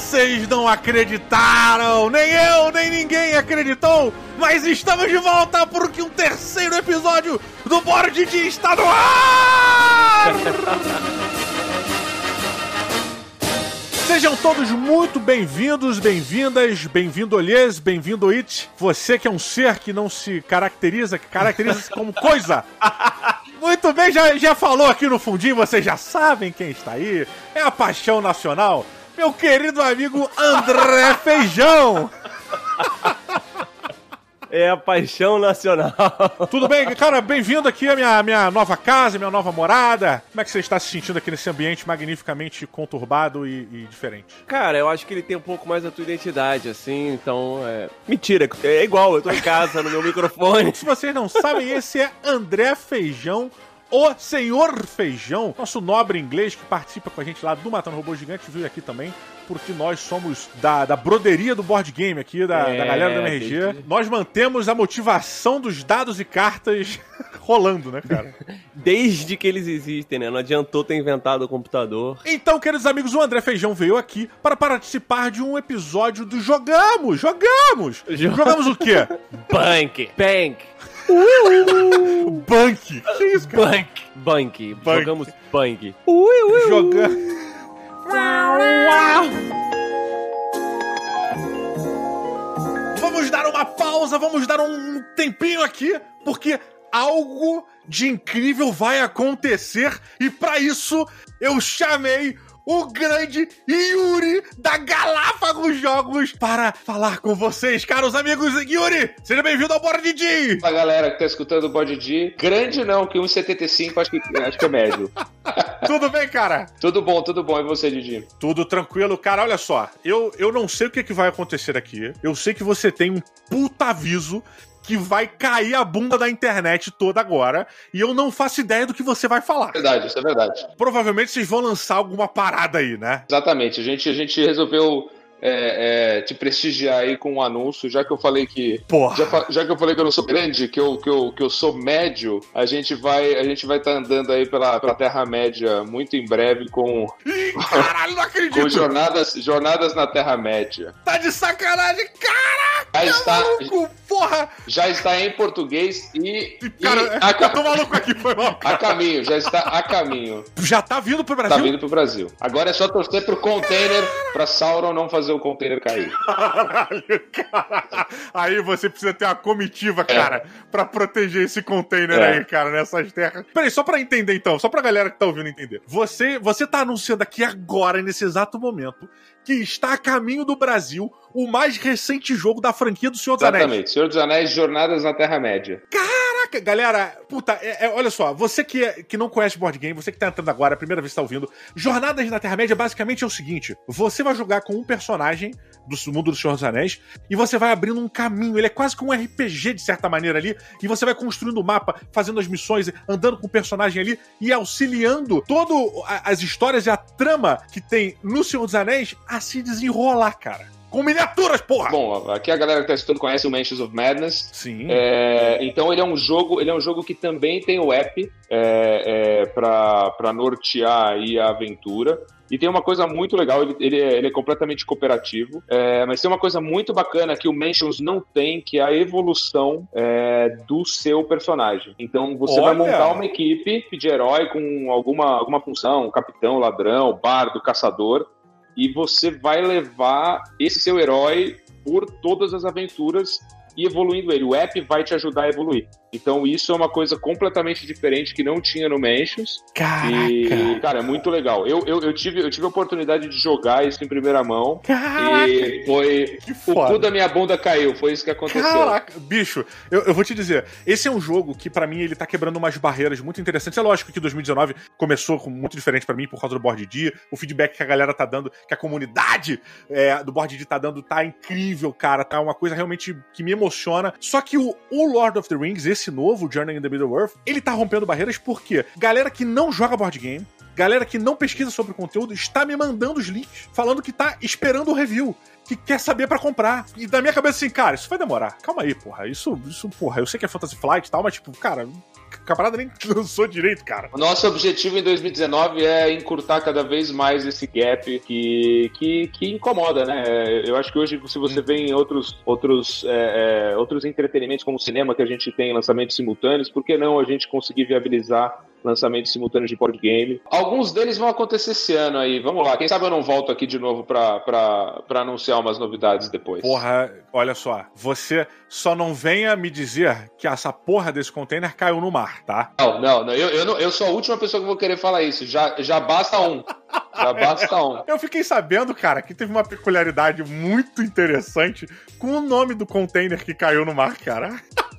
Vocês não acreditaram! Nem eu, nem ninguém acreditou! Mas estamos de volta porque um terceiro episódio do Board de está no ar! Sejam todos muito bem-vindos, bem-vindas, bem-vindo Olhês, bem-vindo It. Você que é um ser que não se caracteriza, que caracteriza-se como coisa. Muito bem, já, já falou aqui no fundinho, vocês já sabem quem está aí. É a paixão nacional, meu querido amigo André Feijão. É a paixão nacional. Tudo bem? Cara, bem-vindo aqui à minha, minha nova casa, minha nova morada. Como é que você está se sentindo aqui nesse ambiente magnificamente conturbado e, e diferente? Cara, eu acho que ele tem um pouco mais da tua identidade, assim, então. É... Mentira, é igual, eu tô em casa, no meu microfone. Se vocês não sabem, esse é André Feijão o Senhor Feijão, nosso nobre inglês que participa com a gente lá do Matando Robô Gigante, veio aqui também, porque nós somos da, da broderia do board game aqui, da, é, da galera da MRG. Nós mantemos a motivação dos dados e cartas rolando, né, cara? Desde que eles existem, né? Não adiantou ter inventado o computador. Então, queridos amigos, o André Feijão veio aqui para participar de um episódio do Jogamos! Jogamos! Jogamos o quê? Bank! Bank! Bank. Que isso, cara? Bank. Bank. Bank. Jogamos Bank. Jogando. Vamos dar uma pausa, vamos dar um tempinho aqui, porque algo de incrível vai acontecer e para isso eu chamei o grande Yuri da Galápagos Jogos para falar com vocês, caros amigos. Yuri, seja bem-vindo ao Board D. Fala galera que tá escutando o Board D. Grande não, que 1,75 acho que, acho que é médio. tudo bem, cara? Tudo bom, tudo bom. E você, Didi? Tudo tranquilo. Cara, olha só. Eu, eu não sei o que, que vai acontecer aqui. Eu sei que você tem um puta aviso que vai cair a bunda da internet toda agora. E eu não faço ideia do que você vai falar. Verdade, isso é verdade. Provavelmente vocês vão lançar alguma parada aí, né? Exatamente. A gente, a gente resolveu é, é, te prestigiar aí com um anúncio, já que eu falei que. Porra. Já, já, que eu falei que eu não sou grande, que eu, que eu, que eu sou médio, a gente vai a gente vai estar tá andando aí pela, pela Terra-média muito em breve com. Ih, caralho, não acredito! com jornadas, jornadas na Terra-média. Tá de sacanagem, caraca! Já está, maluco, porra! Já está em português e. Cara, e a, eu tô maluco aqui, foi mal. A caminho, já está a caminho. Já tá vindo pro Brasil? Tá vindo pro Brasil. Agora é só torcer pro container pra Sauron não fazer o container cair. Caralho, caralho. Aí você precisa ter uma comitiva, é. cara, é. pra proteger esse container é. aí, cara, nessas terras. Peraí, só pra entender então, só pra galera que tá ouvindo entender. Você, você tá anunciando aqui agora, nesse exato momento, que está a caminho do Brasil o mais recente jogo da franquia do Senhor dos Anéis. Exatamente, Senhor dos Anéis, Jornadas na Terra-média. Caraca, galera, puta, é, é, olha só, você que, é, que não conhece board game, você que tá entrando agora, a primeira vez que tá ouvindo, Jornadas na Terra-média basicamente é o seguinte: você vai jogar com um personagem do mundo do Senhor dos Anéis e você vai abrindo um caminho. Ele é quase que um RPG de certa maneira ali, e você vai construindo o mapa, fazendo as missões, andando com o personagem ali e auxiliando todas as histórias e a trama que tem no Senhor dos Anéis a se desenrolar, cara. Com miniaturas, porra! Bom, aqui a galera que tá assistindo conhece o Mansions of Madness. Sim. É, então ele é um jogo, ele é um jogo que também tem o app é, é, para nortear aí a aventura. E tem uma coisa muito legal, ele, ele, é, ele é completamente cooperativo, é, mas tem uma coisa muito bacana que o Mansions não tem, que é a evolução é, do seu personagem. Então você Olha. vai montar uma equipe de herói com alguma, alguma função, capitão, ladrão, bardo, caçador, e você vai levar esse seu herói por todas as aventuras e evoluindo ele. O app vai te ajudar a evoluir. Então isso é uma coisa completamente diferente que não tinha no Mansions. Caraca. E, cara, é muito legal. Eu, eu, eu, tive, eu tive a oportunidade de jogar isso em primeira mão. Caraca. E foi. o cu da minha bunda caiu. Foi isso que aconteceu. Caraca, bicho, eu, eu vou te dizer. Esse é um jogo que, para mim, ele tá quebrando umas barreiras muito interessantes. É lógico que 2019 começou com muito diferente para mim por causa do Board D. O feedback que a galera tá dando, que a comunidade é, do Board D tá dando, tá incrível, cara. Tá uma coisa realmente que me emociona. Só que o, o Lord of the Rings, esse esse novo, Journey in the Middle Earth, ele tá rompendo barreiras porque galera que não joga board game, galera que não pesquisa sobre o conteúdo está me mandando os links, falando que tá esperando o review que quer saber para comprar. E da minha cabeça assim, cara, isso vai demorar. Calma aí, porra. Isso, isso, porra, eu sei que é Fantasy Flight e tal, mas tipo, cara, a parada nem lançou direito, cara. O nosso objetivo em 2019 é encurtar cada vez mais esse gap que, que, que incomoda, né? Eu acho que hoje, se você vê em outros, outros, é, é, outros entretenimentos como o cinema que a gente tem lançamentos simultâneos, por que não a gente conseguir viabilizar lançamentos simultâneos de board game. Alguns deles vão acontecer esse ano aí. Vamos lá. Quem sabe eu não volto aqui de novo pra anunciar umas novidades depois. Porra, olha só. Você só não venha me dizer que essa porra desse container caiu no mar, tá? Não, não, não. Eu, eu, não, eu sou a última pessoa que vou querer falar isso. Já, já basta um. Já basta um. Eu fiquei sabendo, cara, que teve uma peculiaridade muito interessante com o nome do container que caiu no mar, cara.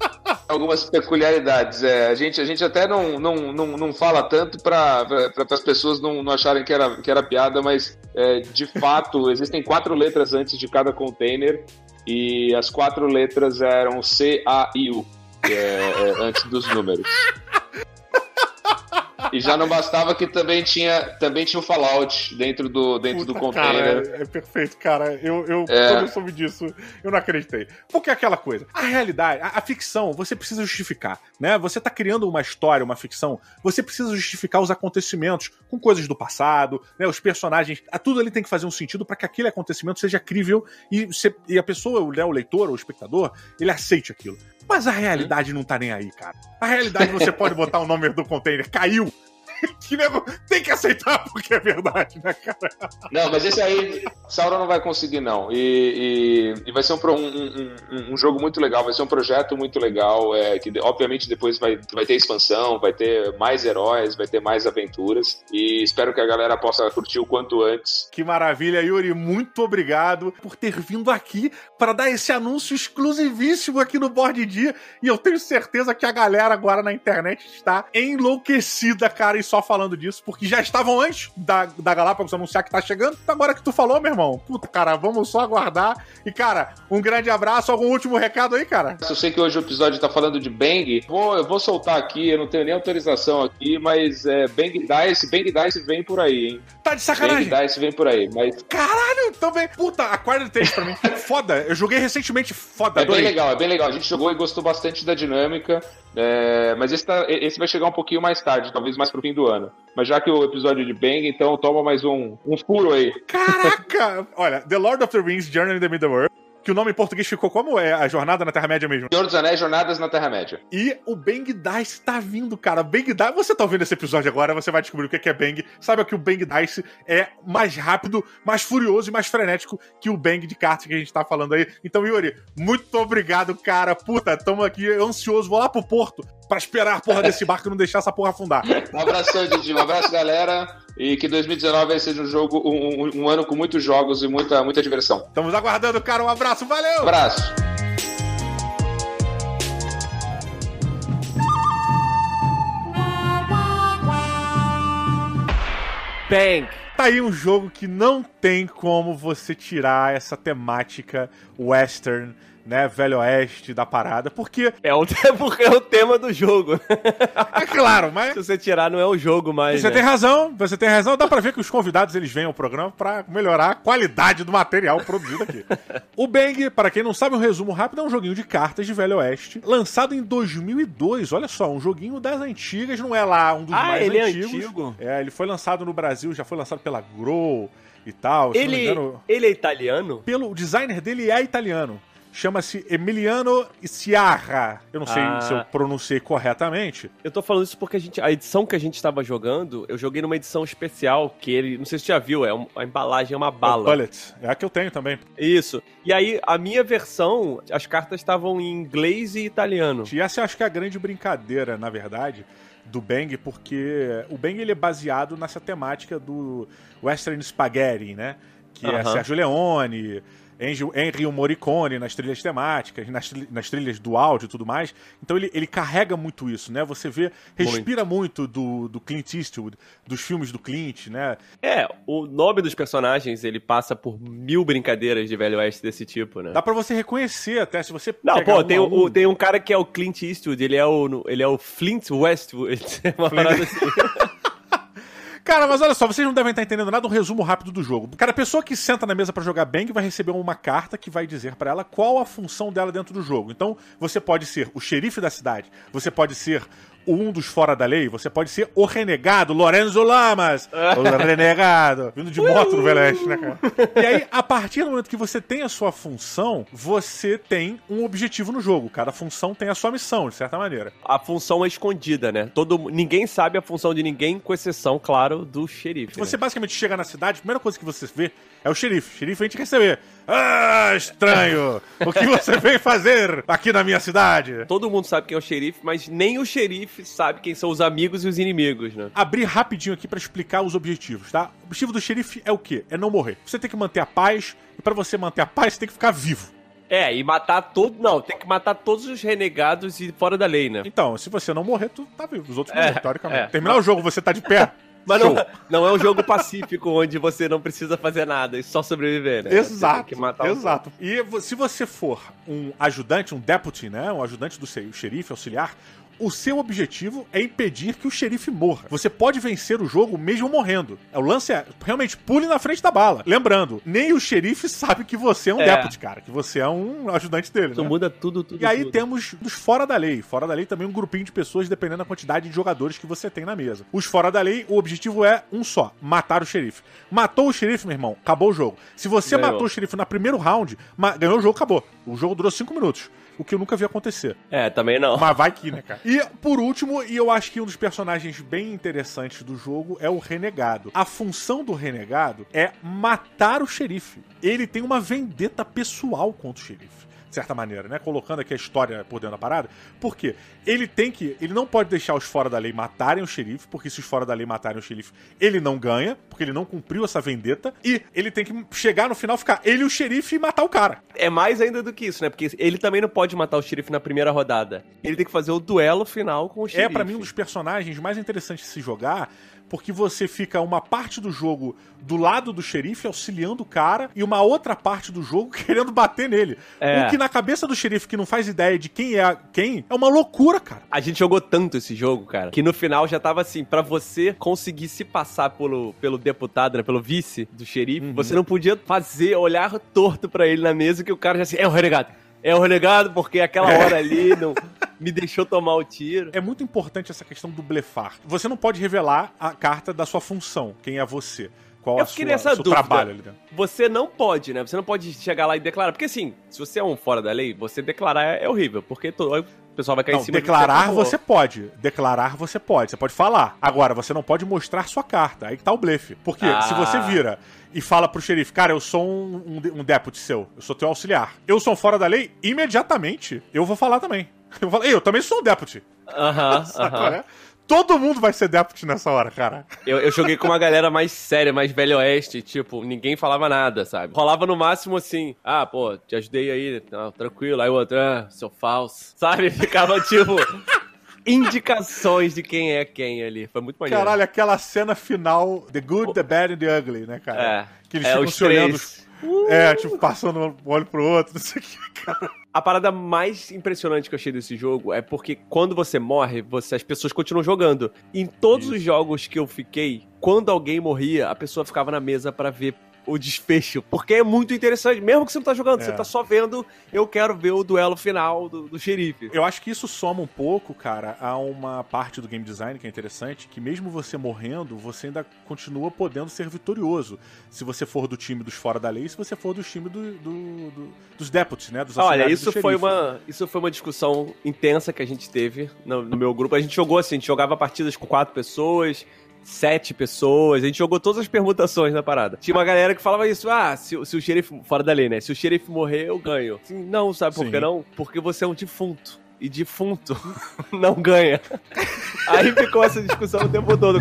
algumas peculiaridades. É, a, gente, a gente até não, não, não, não fala tanto para as pessoas não, não acharem que era, que era piada, mas é, de fato existem quatro letras antes de cada container e as quatro letras eram C, A e U, é, é, antes dos números. E já não bastava que também tinha, também tinha o Fallout dentro do, dentro Puta, do container. Cara, é, é, perfeito, cara. Eu, eu é. quando eu soube disso, eu não acreditei. Porque é aquela coisa, a realidade, a, a, ficção, você precisa justificar, né? Você tá criando uma história, uma ficção, você precisa justificar os acontecimentos com coisas do passado, né? Os personagens, a, tudo ali tem que fazer um sentido para que aquele acontecimento seja crível e, se, e a pessoa, né, o leitor, o espectador, ele aceite aquilo. Mas a realidade não tá nem aí, cara. A realidade você pode botar o nome do container, caiu. que tem que aceitar porque é verdade, né, cara? Não, mas esse aí, Sauron não vai conseguir, não. E, e, e vai ser um, um, um, um, jogo muito legal, vai ser um projeto muito legal. É, que obviamente depois vai, vai ter expansão, vai ter mais heróis, vai ter mais aventuras. E espero que a galera possa curtir o quanto antes. Que maravilha, Yuri. Muito obrigado por ter vindo aqui para dar esse anúncio exclusivíssimo aqui no Board Dia. E eu tenho certeza que a galera agora na internet está enlouquecida, cara. Só falando disso, porque já estavam antes da, da Galápagos anunciar que tá chegando. Agora que tu falou, meu irmão, puta, cara, vamos só aguardar. E, cara, um grande abraço. Algum último recado aí, cara? Eu sei que hoje o episódio tá falando de Bang. Vou, eu vou soltar aqui, eu não tenho nem autorização aqui, mas é, Bang Dice, Bang Dice vem por aí, hein? Tá de sacanagem? Bang Dice vem por aí, mas... Caralho, também. Puta, a quarta Taste pra mim. foda. Eu joguei recentemente, foda. É bem legal, é bem legal. A gente jogou e gostou bastante da dinâmica. É, mas esse, tá, esse vai chegar um pouquinho mais tarde, talvez mais pro fim do ano. Mas já que o episódio de Bang, então toma mais um, um furo aí. Caraca! Olha, The Lord of the Rings Journey in the Middle-earth que o nome em português ficou como é a Jornada na Terra-média mesmo. Senhor dos Anéis, Jornadas na Terra-média. E o Bang Dice tá vindo, cara. Bang Dice, você tá ouvindo esse episódio agora, você vai descobrir o que é Bang. Sabe que o Bang Dice é mais rápido, mais furioso e mais frenético que o Bang de cartas que a gente tá falando aí. Então, Yuri, muito obrigado, cara. Puta, tamo aqui ansioso. Vou lá pro porto pra esperar a porra desse barco e não deixar essa porra afundar. Um abração, Didi. Um abraço, galera. E que 2019 seja um jogo, um, um, ano com muitos jogos e muita, muita diversão. Estamos aguardando, cara. Um abraço, valeu! Um abraço. Bang! Tá aí um jogo que não tem como você tirar essa temática western né, velho oeste da parada, porque... É o, porque é o tema do jogo. É claro, mas... Se você tirar, não é o jogo mais, Você né? tem razão, você tem razão. Dá pra ver que os convidados, eles vêm ao programa para melhorar a qualidade do material produzido aqui. o Bang, para quem não sabe, um resumo rápido, é um joguinho de cartas de velho oeste, lançado em 2002. Olha só, um joguinho das antigas, não é lá um dos ah, mais ele antigos. É, antigo? é, ele foi lançado no Brasil, já foi lançado pela Grow e tal. Ele, engano, ele é italiano? Pelo o designer dele é italiano chama-se Emiliano Ciarra. Eu não sei ah. se eu pronunciei corretamente. Eu tô falando isso porque a, gente, a edição que a gente estava jogando, eu joguei numa edição especial que ele, não sei se você já viu, é um, a embalagem é uma bala. É bullet. É a que eu tenho também. Isso. E aí, a minha versão, as cartas estavam em inglês e italiano. E essa eu acho que é a grande brincadeira, na verdade, do Bang, porque o Bang ele é baseado nessa temática do Western Spaghetti, né? Que uh -huh. é Sergio Leone, Ennio Morricone nas trilhas temáticas, nas, nas trilhas do áudio e tudo mais. Então ele, ele carrega muito isso, né? Você vê, respira muito, muito do, do Clint Eastwood, dos filmes do Clint, né? É, o nome dos personagens, ele passa por mil brincadeiras de Velho Oeste desse tipo, né? Dá pra você reconhecer até, se você Não, pô, tem, um... o, tem um cara que é o Clint Eastwood, ele é o, ele é o Flint Westwood, uma Flint. parada assim. Cara, mas olha só, vocês não devem estar entendendo nada, um resumo rápido do jogo. Cara, a pessoa que senta na mesa para jogar Bang vai receber uma carta que vai dizer para ela qual a função dela dentro do jogo. Então, você pode ser o xerife da cidade, você pode ser um dos fora da lei, você pode ser o renegado, Lorenzo Lamas, o renegado, vindo de moto no Velho Oeste, né, cara? E aí, a partir do momento que você tem a sua função, você tem um objetivo no jogo. Cada função tem a sua missão, de certa maneira. A função é escondida, né? Todo, ninguém sabe a função de ninguém, com exceção, claro, do xerife. Você né? basicamente chega na cidade, a primeira coisa que você vê é o xerife. O xerife vem te receber. Ah, estranho! o que você veio fazer aqui na minha cidade? Todo mundo sabe quem é o xerife, mas nem o xerife sabe quem são os amigos e os inimigos, né? Abrir rapidinho aqui pra explicar os objetivos, tá? O objetivo do xerife é o quê? É não morrer. Você tem que manter a paz, e pra você manter a paz, você tem que ficar vivo. É, e matar todo. Não, tem que matar todos os renegados e fora da lei, né? Então, se você não morrer, tu tá vivo. Os outros É, morrem, teoricamente. é. Terminar o jogo, você tá de pé. Mas não, não é um jogo pacífico onde você não precisa fazer nada e só sobreviver, né? Exato, tem que matar os exato. E se você for um ajudante, um deputy, né, um ajudante do xe- xerife, auxiliar, o seu objetivo é impedir que o xerife morra. Você pode vencer o jogo mesmo morrendo. O lance é, realmente, pule na frente da bala. Lembrando, nem o xerife sabe que você é um É. deputy, cara, que você é um ajudante dele, Isso né? muda tudo, tudo. E aí tudo. temos os fora da lei. Fora da lei também um grupinho de pessoas, dependendo da quantidade de jogadores que você tem na mesa. Os fora da lei, o objetivo é um só: matar o xerife. Matou o xerife, meu irmão, acabou o jogo. Se você Ganhou. matou o xerife no primeiro round, ganhou o jogo, acabou. O jogo durou cinco minutos. O que eu nunca vi acontecer. É, também não. Mas vai que, né, cara? E por último, e eu acho que um dos personagens bem interessantes do jogo é o Renegado. A função do Renegado é matar o xerife. Ele tem uma vendetta pessoal contra o xerife. De certa maneira, né? Colocando aqui a história por dentro da parada. Por quê? Ele tem que. Ele não pode deixar os fora da lei matarem o xerife, porque se os fora da lei matarem o xerife, ele não ganha, porque ele não cumpriu essa vendetta. E ele tem que chegar no final, ficar ele e o xerife e matar o cara. É mais ainda do que isso, né? Porque ele também não pode matar o xerife na primeira rodada. Ele tem que fazer o duelo final com o xerife. É, pra mim, um dos personagens mais interessantes de se jogar, porque você fica uma parte do jogo do lado do xerife, auxiliando o cara, e uma outra parte do jogo querendo bater nele. É. O que na cabeça do xerife, que não faz ideia de quem é quem, é uma loucura, cara. A gente jogou tanto esse jogo, cara, que no final já tava assim, pra você conseguir se passar pelo, pelo deputado, né, pelo vice do xerife, Uhum. você não podia fazer, olhar torto pra ele na mesa, que o cara já assim, é o renegado. É o renegado, porque aquela hora ali não me deixou tomar o tiro. É muito importante essa questão do blefar. Você não pode revelar a carta da sua função, quem é você. Qual Eu a fiquei sua, nessa seu dúvida. trabalho ali dentro. Você não pode, né? Você não pode chegar lá e declarar. Porque assim, se você é um fora da lei, você declarar é horrível. Porque to- o pessoal vai cair Não, em cima de declarar acabou. você pode. Declarar você pode. Você pode falar. Agora, você não pode mostrar sua carta. Aí que tá o blefe. Porque Ah. se você vira e fala pro xerife, cara, eu sou um, um, um deputy seu, eu sou teu auxiliar. Eu sou um fora da lei, imediatamente eu vou falar também. Eu vou falar, "Ei, eu também sou um deputy. Aham, aham. qual é? Todo mundo vai ser deputy nessa hora, cara. Eu, eu joguei com uma galera mais séria, mais velho oeste, tipo, ninguém falava nada, sabe? Rolava no máximo assim, ah, pô, te ajudei aí, não, tranquilo, aí o outro, ah, seu falso, sabe? Ficava tipo, indicações de quem é quem ali, foi muito maneiro. Caralho, aquela cena final, The Good, The Bad and The Ugly, né, cara? É, Que eles é ficam os se olhando. três. É, tipo, passando um olho pro outro, não sei o que, cara. A parada mais impressionante que eu achei desse jogo é porque quando você morre, você, as pessoas continuam jogando. Em todos Isso. os jogos que eu fiquei, quando alguém morria, a pessoa ficava na mesa pra ver o desfecho. Porque é muito interessante. Mesmo que você não tá jogando, É. você tá só vendo, eu quero ver o duelo final do, do xerife. Eu acho que isso soma um pouco, cara, a uma parte do game design que é interessante, que mesmo você morrendo, você ainda continua podendo ser vitorioso. Se você for do time dos fora da lei, se você for do time do, do- do- dos deputies, né? Dos Olha, isso foi, uma, isso foi uma discussão intensa que a gente teve no, no meu grupo. A gente jogou assim, a gente jogava partidas com quatro pessoas, sete pessoas, a gente jogou todas as permutações na parada. Tinha uma galera que falava isso, ah, se, o- se o xerife, fora da lei, né? Se o xerife morrer, eu ganho. Assim, não, sabe por Sim. que não? Porque você é um defunto. E defunto não ganha. Aí ficou essa discussão o tempo todo.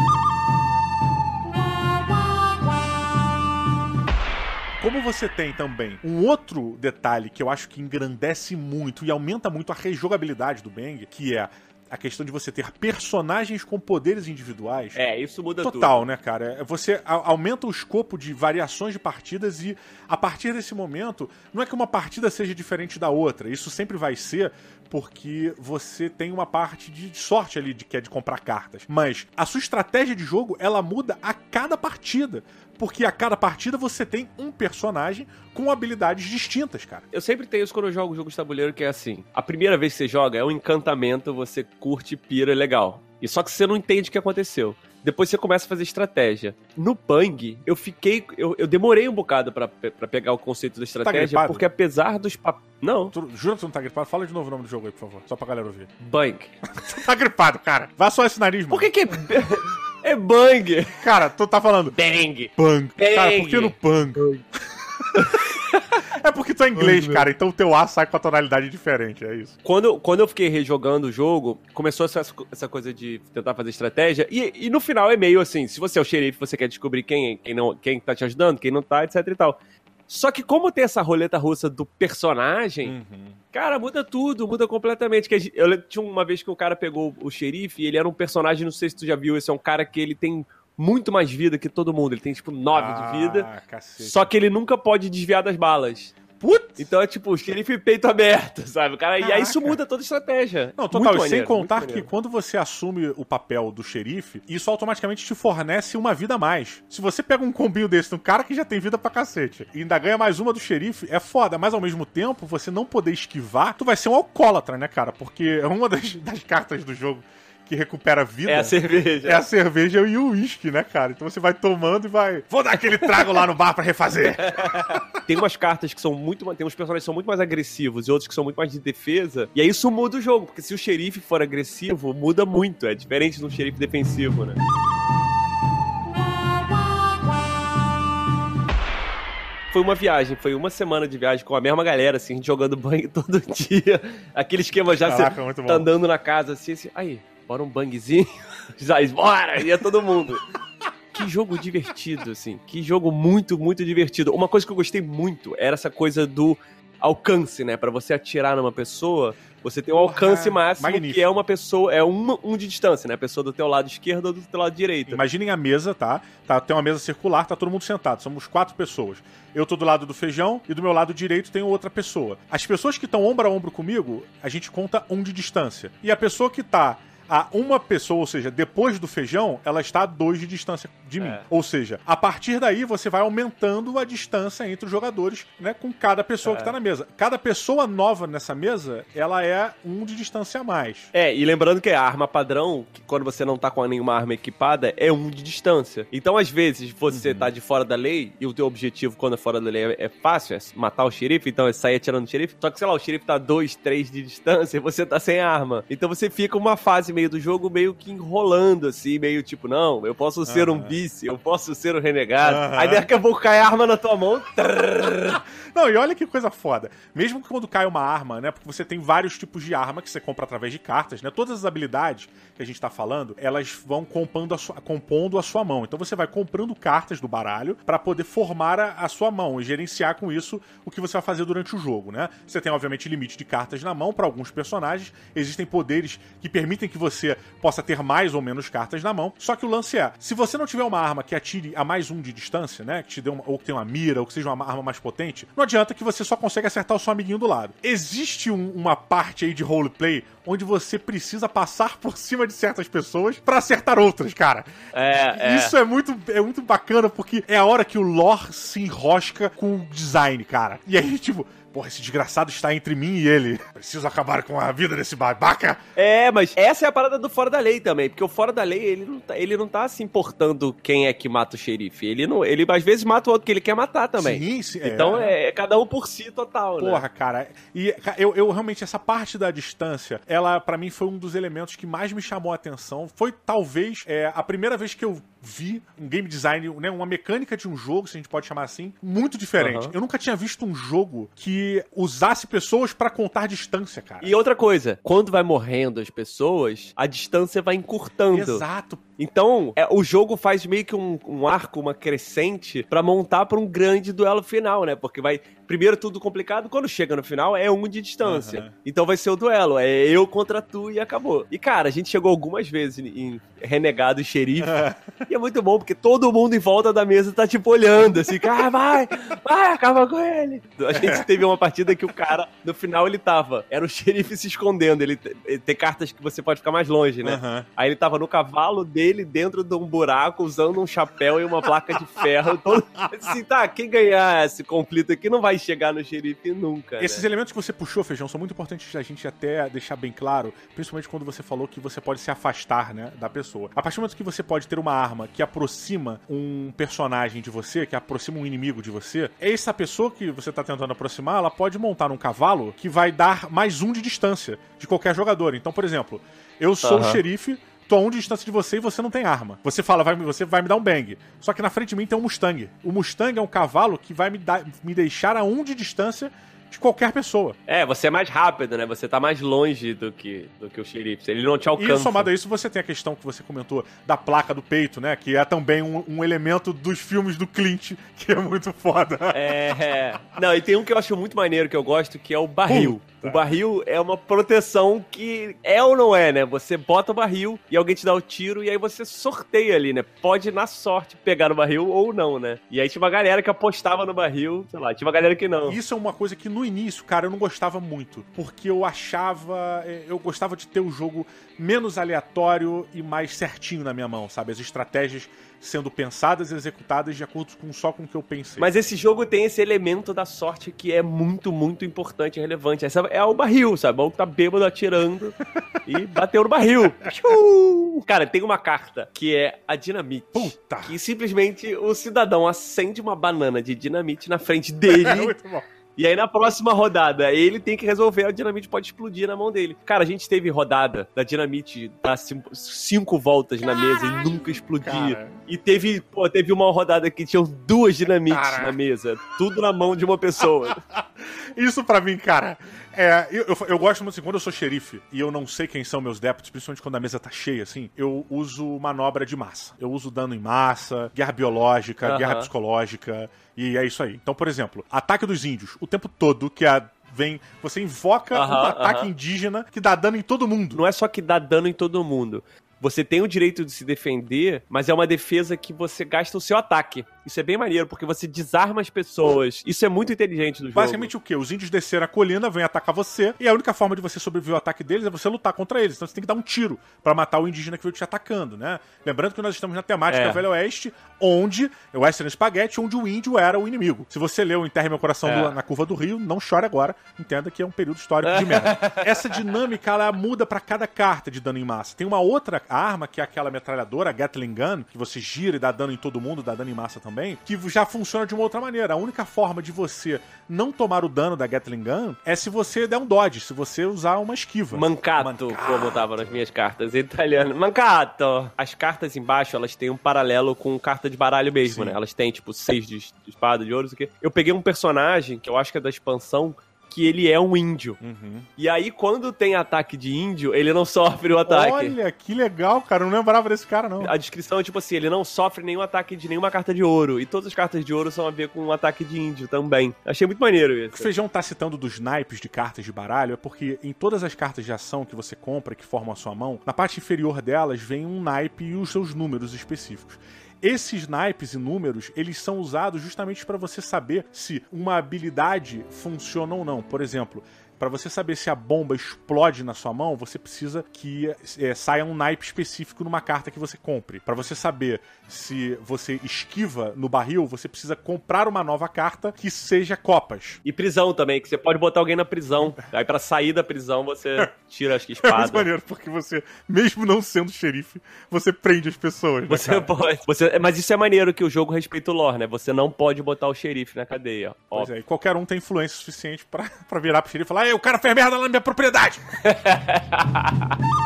Como você tem também um outro detalhe que eu acho que engrandece muito e aumenta muito a rejogabilidade do Bang, que é a questão de você ter personagens com poderes individuais. É, isso muda Total, tudo. né, cara? É, Você aumenta o escopo de variações de partidas e a partir desse momento, não é que uma partida seja diferente da outra. Isso sempre vai ser porque você tem uma parte de sorte ali, de, que é de comprar cartas. Mas a sua estratégia de jogo, ela muda a cada partida. Porque a cada partida você tem um personagem com habilidades distintas, cara. Eu sempre tenho isso quando eu jogo jogo de tabuleiro, que é assim. A primeira vez que você joga é um encantamento, você curte, pira, é legal. E só que você não entende o que aconteceu. Depois você começa a fazer estratégia. No Pang, eu fiquei. Eu, eu demorei um bocado pra, pra pegar o conceito da estratégia, gripado? porque apesar dos pap... Não, Tu, jura que tu não tá gripado? Fala de novo o nome do jogo aí, por favor. Só pra galera ouvir. Bang. Tá gripado, cara. Vá só esse nariz, mano. Por que que é. é Bang? Cara, tu tá falando Bang. Pang. Bang. Cara, por que no Pang? é porque tu é inglês, cara, então o teu A sai com a tonalidade diferente, é isso. Quando, quando eu fiquei rejogando o jogo, começou essa, essa coisa de tentar fazer estratégia. E, e no final é meio assim: se você é o xerife, você quer descobrir quem, quem, não, quem tá te ajudando, quem não tá, etc e tal. Só que como tem essa roleta russa do personagem, cara, muda tudo, muda completamente. Que eu lembro que tinha uma vez que o cara pegou o xerife ele era um personagem, não sei se tu já viu, esse é um cara que ele tem muito mais vida que todo mundo. Ele tem tipo 9 de vida. Ah, cacete. Só que ele nunca pode desviar das balas. Putz! Então é tipo, xerife peito aberto, sabe? Cara, e aí isso muda toda a estratégia. Não, total, Muito e sem maneiro, contar que maneiro. quando você assume o papel do xerife, isso automaticamente te fornece uma vida a mais. Se você pega um combinho desse num cara que já tem vida pra cacete e ainda ganha mais uma do xerife, é foda. Mas ao mesmo tempo, você não poder esquivar, tu vai ser um alcoólatra, né, cara? Porque é uma das, das cartas do jogo que recupera vida. É a cerveja. É a cerveja e o uísque, né, cara? Então você vai tomando e vai. Vou dar aquele trago lá no bar pra refazer. Tem umas cartas que são muito. Tem uns personagens que são muito mais agressivos e outros que são muito mais de defesa. E aí isso muda o jogo, porque se o xerife for agressivo, muda muito. É diferente de um xerife defensivo, né? Foi uma viagem, foi uma semana de viagem com a mesma galera, assim, a gente jogando banho todo dia. Aquele esquema já, Caraca, você tá andando na casa assim, assim, aí, bora um bangzinho, já, bora, ia todo mundo. Que jogo divertido, assim. Que jogo muito, muito divertido. Uma coisa que eu gostei muito era essa coisa do alcance, né? Pra você atirar numa pessoa, você tem um alcance máximo, magnífico. que é uma pessoa, é uma, um de distância, né? A pessoa do teu lado esquerdo ou do teu lado direito. Imaginem a mesa, tá? tá? Tem uma mesa circular, tá todo mundo sentado. Somos quatro pessoas. Eu tô do lado do feijão e do meu lado direito tem outra pessoa. As pessoas que estão ombro a ombro comigo, a gente conta um de distância. E a pessoa que tá a uma pessoa, ou seja, depois do feijão, ela está a dois de distância de mim. É. Ou seja, a partir daí você vai aumentando a distância entre os jogadores, né? Com cada pessoa que tá na mesa. Cada pessoa nova nessa mesa, ela é um de distância a mais. É, e lembrando que a arma padrão, que quando você não tá com nenhuma arma equipada, é um de distância. Então, às vezes, você tá de fora da lei, e o teu objetivo quando é fora da lei é, é fácil, é matar o xerife, então é sair atirando no xerife. Só que, sei lá, o xerife tá dois, três de distância e você tá sem arma. Então você fica uma fase meio do jogo meio que enrolando, assim, meio tipo, não, eu posso ser um vice, eu posso ser um renegado. Aham. Aí daqui a pouco cai a arma na tua mão. trrr. Não, e olha que coisa foda. Mesmo que quando cai uma arma, né? Porque você tem vários tipos de arma que você compra através de cartas, né? Todas as habilidades que a gente tá falando, elas vão compondo a sua, compondo a sua mão. Então você vai comprando cartas do baralho pra poder formar a, a sua mão e gerenciar com isso o que você vai fazer durante o jogo, né? Você tem, obviamente, limite de cartas na mão pra alguns personagens. Existem poderes que permitem que você possa ter mais ou menos cartas na mão. Só que o lance é, se você não tiver uma arma que atire a mais um de distância, né? Que te dê uma, ou que tenha uma mira, ou que seja uma arma mais potente, não adianta que você só consegue acertar o seu amiguinho do lado. Existe um- uma parte aí de roleplay onde você precisa passar por cima de certas pessoas pra acertar outras, cara. É, é. Isso é muito, é muito bacana porque é a hora que o lore se enrosca com o design, cara. E aí, tipo, porra, esse desgraçado está entre mim e ele. Preciso acabar com a vida desse babaca. É, mas essa é a parada do fora da lei também, porque o fora da lei, ele não tá, ele não tá se importando quem é que mata o xerife. Ele não, ele às vezes mata o outro que ele quer matar também. Sim, sim. Então é, é cada um por si total, né? Porra, cara. E eu, eu realmente, essa parte da distância, ela pra mim foi um dos elementos que mais me chamou a atenção. Foi talvez é, a primeira vez que eu vi um game design, né, uma mecânica de um jogo, se a gente pode chamar assim, muito diferente. Aham. Eu nunca tinha visto um jogo que usasse pessoas pra contar distância, cara. E outra coisa, quando vai morrendo as pessoas, a distância vai encurtando. Exato. Então, é, o jogo faz meio que um, um arco, uma crescente, para montar para um grande duelo final, né? Porque vai primeiro tudo complicado, quando chega no final é um de distância. Uhum. Então vai ser o duelo, é eu contra tu e acabou. E cara, a gente chegou algumas vezes em Renegado e Xerife, e é muito bom porque todo mundo em volta da mesa tá tipo olhando assim, cara, ah, vai, vai, acaba com ele. A gente teve uma partida que o cara, no final ele tava, era o xerife se escondendo, ele, ele tem cartas que você pode ficar mais longe, né? Uhum. Aí ele tava no cavalo dele dentro de um buraco, usando um chapéu e uma placa de ferro. Todo... Assim, tá, quem ganhar esse conflito aqui não vai chegar no xerife nunca. Né? Esses elementos que você puxou, Feijão, são muito importantes a gente até deixar bem claro, principalmente quando você falou que você pode se afastar, né, da pessoa. A partir do momento que você pode ter uma arma que aproxima um personagem de você, que aproxima um inimigo de você, essa pessoa que você tá tentando aproximar, ela pode montar um cavalo que vai dar mais um de distância de qualquer jogador. Então, por exemplo, eu sou uhum. o xerife, tô a um de distância de você e você não tem arma. Você fala, vai, você vai me dar um bang. Só que na frente de mim tem um Mustang. O Mustang é um cavalo que vai me, dar, me deixar a um de distância de qualquer pessoa. É, você é mais rápido, né? Você tá mais longe do que, do que o xerife. Ele não te alcança. E somado a isso, você tem a questão que você comentou da placa do peito, né? Que é também um, um elemento dos filmes do Clint, que é muito foda. É, é. Não, e tem um que eu acho muito maneiro, que eu gosto, que é o barril. Tá. O barril é uma proteção que é ou não é, né? Você bota o barril e alguém te dá o tiro e aí você sorteia ali, né? Pode, na sorte, pegar no barril ou não, né? E aí tinha uma galera que apostava no barril, sei lá, tinha uma galera que não. Isso é uma coisa que no início, cara, eu não gostava muito. Porque eu achava. É, eu gostava de ter o jogo menos aleatório e mais certinho na minha mão, sabe? As estratégias sendo pensadas e executadas de acordo com só com o que eu pensei. Mas esse jogo tem esse elemento da sorte que é muito, muito importante e relevante. Essa é o barril, sabe? O que tá bêbado atirando e bateu no barril. Cara, tem uma carta que é a dinamite. Puta! Que simplesmente o cidadão acende uma banana de dinamite na frente dele. é muito bom e aí na próxima rodada, ele tem que resolver, a dinamite pode explodir na mão dele. Cara, a gente teve rodada da dinamite dar cinco, cinco voltas na mesa e nunca explodir. Cara. E teve, pô, teve uma rodada que tinham duas dinamites Caraca. na mesa, tudo na mão de uma pessoa. Isso para mim, cara, é, eu, eu, eu, gosto muito assim, quando eu sou xerife e eu não sei quem são meus débitos, principalmente quando a mesa tá cheia, assim, eu uso manobra de massa. Eu uso dano em massa, guerra biológica, guerra psicológica, e é isso aí. Então, por exemplo, ataque dos índios. O tempo todo que a vem, você invoca uh -huh, um ataque uh -huh. indígena que dá dano em todo mundo. Não é só que dá dano em todo mundo. Você tem o direito de se defender, mas é uma defesa que você gasta o seu ataque. Isso é bem maneiro, porque você desarma as pessoas. Isso é muito inteligente do jogo. Basicamente o quê? Os índios desceram a colina, vêm atacar você, e a única forma de você sobreviver ao ataque deles é você lutar contra eles. Então você tem que dar um tiro para matar o indígena que veio te atacando, né? Lembrando que nós estamos na temática é. Velho Oeste, onde o Western Spaghetti, onde o índio era o inimigo. Se você leu Enterre Meu Coração é. do, na Curva do Rio, não chore agora. Entenda que é um período histórico de merda. Essa dinâmica, ela muda para cada carta de dano em massa. Tem uma outra arma, que é aquela metralhadora, a Gatling Gun, que você gira e dá dano em todo mundo, dá dano em massa também, que já funciona de uma outra maneira. A única forma de você não tomar o dano da Gatling Gun é se você der um dodge, se você usar uma esquiva. Mancato, Mancato. como tava nas minhas cartas em italiano. Mancato! As cartas embaixo, elas têm um paralelo com carta de baralho mesmo, Sim. né? Elas têm, tipo, seis de, de espada, de ouro, isso aqui. Eu peguei um personagem, que eu acho que é da expansão, que ele é um índio. Uhum. E aí, quando tem ataque de índio, ele não sofre o ataque. Olha, que legal, cara. Eu não lembrava desse cara, não. A descrição é tipo assim: ele não sofre nenhum ataque de nenhuma carta de ouro. E todas as cartas de ouro são a ver com um ataque de índio também. Achei muito maneiro isso. O que o Feijão tá citando dos naipes de cartas de baralho é porque em todas as cartas de ação que você compra, que formam a sua mão, na parte inferior delas vem um naipe e os seus números específicos. Esses naipes e números, eles são usados justamente para você saber se uma habilidade funciona ou não. Por exemplo, para você saber se a bomba explode na sua mão, você precisa que é, saia um naipe específico numa carta que você compre. Para você saber se você esquiva no barril, você precisa comprar uma nova carta que seja copas. E prisão também, que você pode botar alguém na prisão. Aí para sair da prisão você tira as espadas. É muito maneiro, porque você, mesmo não sendo xerife, você prende as pessoas. Né, você cara? pode. Você, mas isso é maneiro que o jogo respeita o lore, né? Você não pode botar o xerife na cadeia. Pois é, e qualquer um tem influência suficiente para virar pro xerife e falar: o cara fez merda lá na minha propriedade.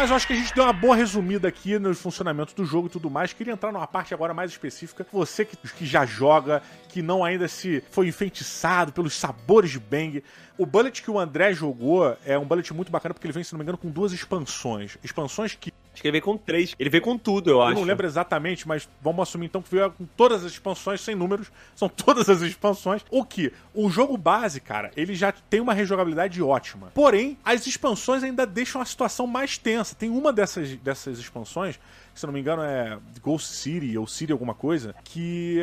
Mas eu acho que a gente deu uma boa resumida aqui no funcionamento do jogo e tudo mais. Queria entrar numa parte agora mais específica. Você que, que já joga, que não ainda se foi enfeitiçado pelos sabores de Bang. O bullet que o André jogou é um bullet muito bacana porque ele vem, se não me engano, com duas expansões. Expansões que Acho que ele veio com três. Ele veio com tudo, eu, eu acho. não lembro exatamente, mas vamos assumir então que veio com todas as expansões, sem números. São todas as expansões. O que? O jogo base, cara, ele já tem uma rejogabilidade ótima. Porém, as expansões ainda deixam a situação mais tensa. Tem uma dessas, dessas expansões, se não me engano é Ghost City ou City alguma coisa, que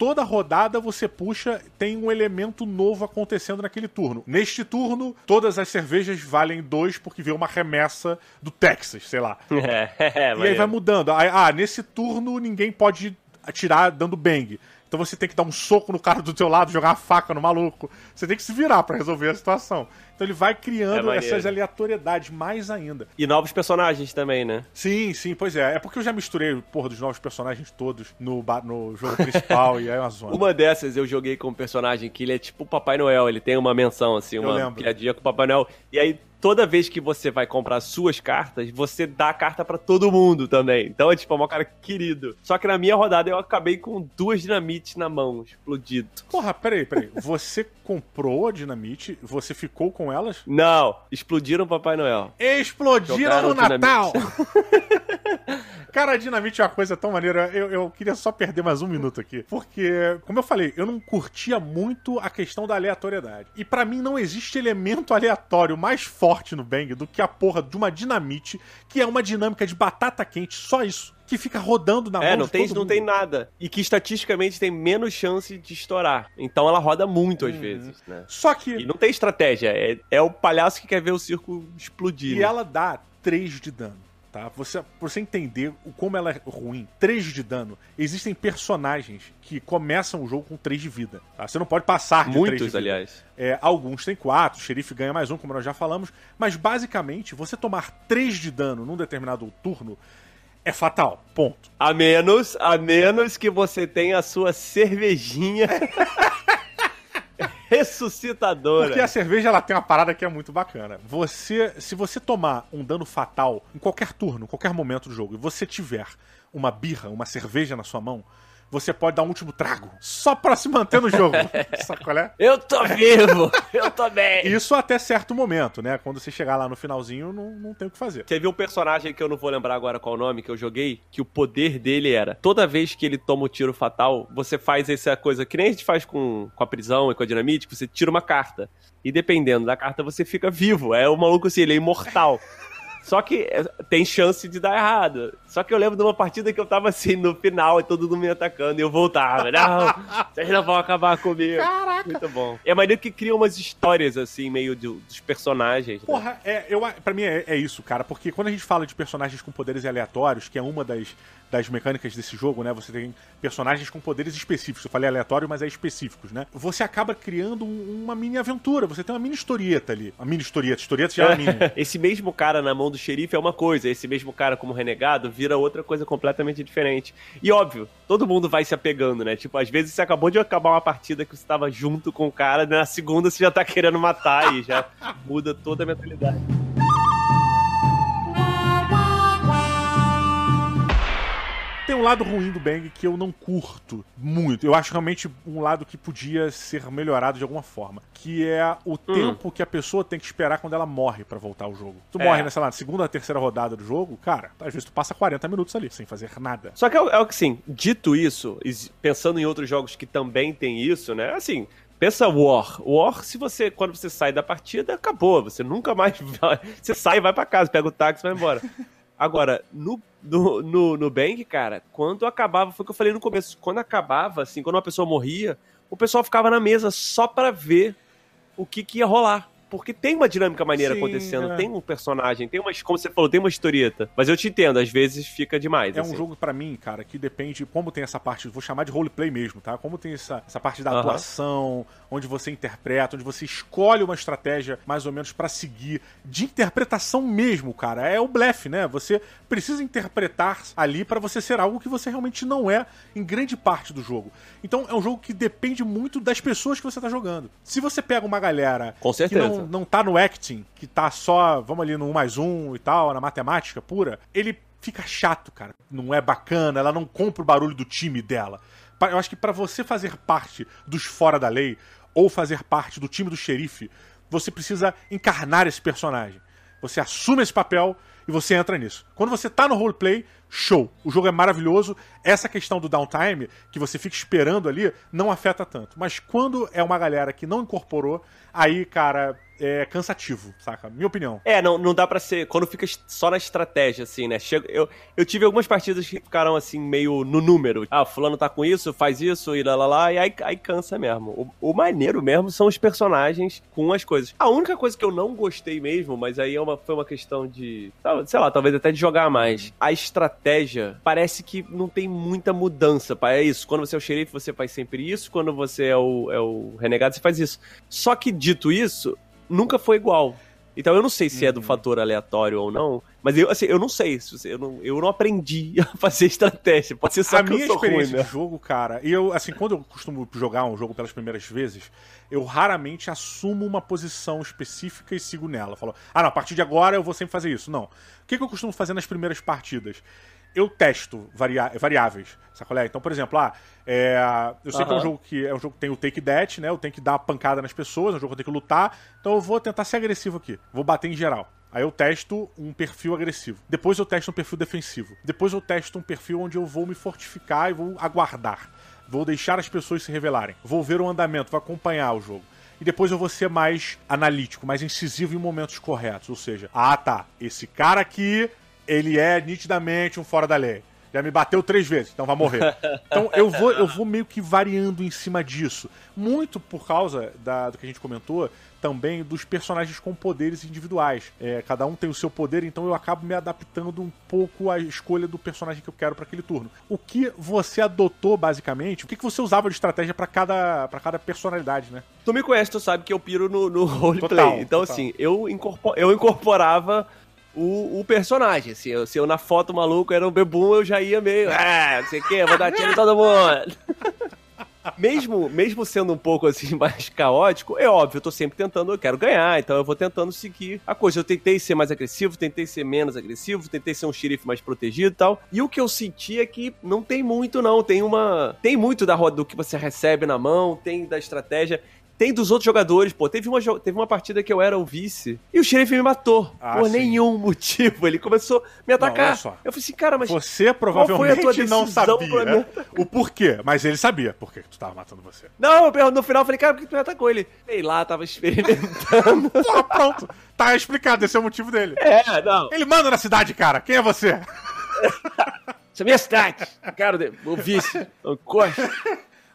toda rodada você puxa, tem um elemento novo acontecendo naquele turno. Neste turno, todas as cervejas valem dois porque veio uma remessa do Texas, sei lá. É, é, E aí vai mudando. Ah, nesse turno ninguém pode atirar dando bang. Então você tem que dar um soco no cara do teu lado, jogar uma faca no maluco. Você tem que se virar pra resolver a situação. Então ele vai É criando maneiro. essas aleatoriedades mais ainda. E novos personagens também, né? Sim, sim, pois é. É porque eu já misturei, porra, dos novos personagens todos no, no jogo principal e aí é uma zona. Uma dessas eu joguei com um personagem que ele é tipo o Papai Noel, ele tem uma menção, assim, uma piadinha com o Papai Noel. E aí, toda vez que você vai comprar suas cartas, você dá a carta pra todo mundo também. Então é tipo, é um cara querido. Só que na minha rodada eu acabei com duas dinamites na mão, explodido. Porra, peraí, peraí. Você comprou a dinamite, você ficou com elas? Não, explodiram o Papai Noel. Explodiram no. Natal! Cara, a dinamite é uma coisa tão maneira. Eu, eu queria só perder mais um minuto aqui. Porque, como eu falei, eu não curtia muito a questão da aleatoriedade. E pra mim não existe elemento aleatório mais forte no Bang do que a porra de uma dinamite, que é uma dinâmica de batata quente, só isso. Que fica rodando na É, mão não tem, não tem nada. E que estatisticamente tem menos chance de estourar. Então ela roda muito às Uhum. vezes, né? Só que. E não tem estratégia. É, é o palhaço que quer ver o circo explodir. E né? ela dá 3 de dano. Tá? Você, pra você entender o como ela é ruim, 3 de dano, existem personagens que começam o jogo com 3 de vida. Tá? Você não pode passar de 3 de Muitos, vida. aliás. É, alguns têm 4, o xerife ganha mais um, como nós já falamos. Mas basicamente, você tomar 3 de dano num determinado turno é fatal. Ponto. A menos, a menos que você tenha a sua cervejinha ressuscitadora. Porque a cerveja ela tem uma parada que é muito bacana. Você, se você tomar um dano fatal em qualquer turno, em qualquer momento do jogo, e você tiver uma birra, uma cerveja na sua mão, você pode dar um último trago. Só pra se manter no jogo. Sabe qual é? Eu tô vivo! Eu tô bem! Isso até certo momento, né? Quando você chegar lá no finalzinho, não, não tem o que fazer. Teve um personagem que eu não vou lembrar agora qual o nome que eu joguei, que o poder dele era: toda vez que ele toma o tiro fatal, você faz essa coisa que nem a gente faz com, com a prisão e com a dinamite, que você tira uma carta. E dependendo da carta, você fica vivo. É o maluco assim, ele é imortal. Só que é, tem chance de dar errado. Só que eu lembro de uma partida que eu tava assim no final e todo mundo me atacando e eu voltava. Não, vocês não vão acabar comigo. Caraca! Muito bom. É maneiro que cria umas histórias assim, meio de- dos personagens. né? Porra, é, eu, pra mim é, é isso, cara, porque quando a gente fala de personagens com poderes aleatórios, que é uma das, das mecânicas desse jogo, né? Você tem personagens com poderes específicos. Eu falei aleatório, mas é específicos, né? Você acaba criando um- uma mini aventura, você tem uma mini historieta ali. Uma mini historieta, historieta já é mini. Esse mesmo cara na mão do xerife é uma coisa, esse mesmo cara como renegado vira outra coisa completamente diferente. E óbvio, todo mundo vai se apegando, né? Tipo, às vezes você acabou de acabar uma partida que você tava junto com o cara, na segunda você já tá querendo matar e já muda toda a mentalidade. Um lado ruim do Bang que eu não curto muito. Eu acho realmente um lado que podia ser melhorado de alguma forma. Que é o tempo que a pessoa tem que esperar quando ela morre pra voltar ao jogo. Tu É. morre, né, lá, na segunda ou terceira rodada do jogo, cara, às vezes tu passa 40 minutos ali, sem fazer nada. Só que é o é que, assim, dito isso, pensando em outros jogos que também tem isso, né? Assim, pensa War. War, se você, quando você sai da partida, acabou. Você nunca mais vai. Você sai e vai pra casa, pega o táxi e vai embora. Agora, no, no, no, no Bang, cara, quando acabava, foi o que eu falei no começo, quando acabava, assim, quando uma pessoa morria, o pessoal ficava na mesa só pra ver o que, que ia rolar. Porque tem uma dinâmica maneira Sim, acontecendo, é. tem um personagem, tem uma. Como você falou, tem uma historieta. Mas eu te entendo, às vezes fica demais. É um assim. jogo pra mim, cara, que depende, como tem essa parte, vou chamar de roleplay mesmo, tá? Como tem essa, essa parte da Aham. atuação, onde você interpreta, onde você escolhe uma estratégia mais ou menos pra seguir, de interpretação mesmo, cara. É o blefe, né? Você precisa interpretar ali pra você ser algo que você realmente não é em grande parte do jogo. Então é um jogo que depende muito das pessoas que você tá jogando. Se você pega uma galera que não, não tá no acting, que tá só, vamos ali no 1 mais 1 e tal, na matemática pura, ele fica chato, cara. Não é bacana, ela não compra o barulho do time dela. Eu acho que para você fazer parte dos fora da lei, ou fazer parte do time do xerife, você precisa encarnar esse personagem. Você assume esse papel e você entra nisso. Quando você tá no roleplay, show. O jogo é maravilhoso. Essa questão do downtime, que você fica esperando ali, não afeta tanto. Mas quando é uma galera que não incorporou, aí, cara, é cansativo, saca? Minha opinião. É, não, não dá para ser. Quando fica só na estratégia, assim, né? Chego, eu, eu tive algumas partidas que ficaram assim, meio no número. Ah, fulano tá com isso, faz isso e lá lá lá, e aí, aí cansa mesmo. O, o maneiro mesmo são os personagens com as coisas. A única coisa que eu não gostei mesmo, mas aí é uma, foi uma questão de. Sei lá, talvez até de jogar mais. A estratégia parece que não tem muita mudança. É isso. Quando você é o xerife, você faz sempre isso. Quando você é o, é o renegado, você faz isso. Só que dito isso, nunca foi igual. Então eu não sei se é do uhum. fator aleatório ou não, mas eu, assim, eu não sei. Eu não, eu não aprendi a fazer estratégia. Pode ser só a minha experiência ruim, né? de jogo, cara. E eu, assim, quando eu costumo jogar um jogo pelas primeiras vezes, eu raramente assumo uma posição específica e sigo nela. Falo, ah, não, a partir de agora eu vou sempre fazer isso. Não. O que, que eu costumo fazer nas primeiras partidas? Eu testo varia variáveis, sacolé? Então, por exemplo, ah, é, eu sei que é um jogo que é um jogo que tem o take that, né? Eu tenho que dar pancada nas pessoas, é um jogo que eu tenho que lutar, então eu vou tentar ser agressivo aqui. Vou bater em geral. Aí eu testo um perfil agressivo. Depois eu testo um perfil defensivo. Depois eu testo um perfil onde eu vou me fortificar e vou aguardar. Vou deixar as pessoas se revelarem. Vou ver o andamento, vou acompanhar o jogo e depois eu vou ser mais analítico, mais incisivo em momentos corretos. Ou seja, ah tá, esse cara aqui ele é nitidamente um fora da lei. Já me bateu três vezes, então vai morrer. Então eu vou, eu vou meio que variando em cima disso. Muito por causa da, do que a gente comentou, também dos personagens com poderes individuais. É, cada um tem o seu poder, então eu acabo me adaptando um pouco à escolha do personagem que eu quero para aquele turno. O que você adotou, basicamente, o que, que você usava de estratégia para cada, pra cada personalidade, né? Tu me conhece, tu sabe que eu piro no, no roleplay. Total, então, total. assim, eu, incorpor, eu incorporava o, o personagem. Se eu, se eu na foto maluco era um bebum, eu já ia meio. Ah, não sei o que, vou dar tiro em todo mundo. mesmo, mesmo sendo um pouco assim mais caótico, é óbvio, eu tô sempre tentando, eu quero ganhar, então eu vou tentando seguir a coisa. Eu tentei ser mais agressivo, tentei ser menos agressivo, tentei ser um xerife mais protegido e tal. E o que eu senti é que não tem muito, não. Tem uma. Tem muito da roda do que você recebe na mão, tem da estratégia. Tem dos outros jogadores, pô. Teve uma, teve uma partida que eu era o vice e o xerife me matou. Ah, por sim. nenhum motivo. Ele começou a me atacar. Não, eu falei assim, cara, mas. Você provavelmente não sabia o porquê, mas ele sabia por que tu tava matando você. Não, eu, no final eu falei, cara, por que tu me atacou? Ele, sei lá, tava experimentando. Porra, pronto. Tá explicado, esse é o motivo dele. É, não. Ele manda na cidade, cara. Quem é você? Essa é minha cidade. Cara, o vice. O coxa.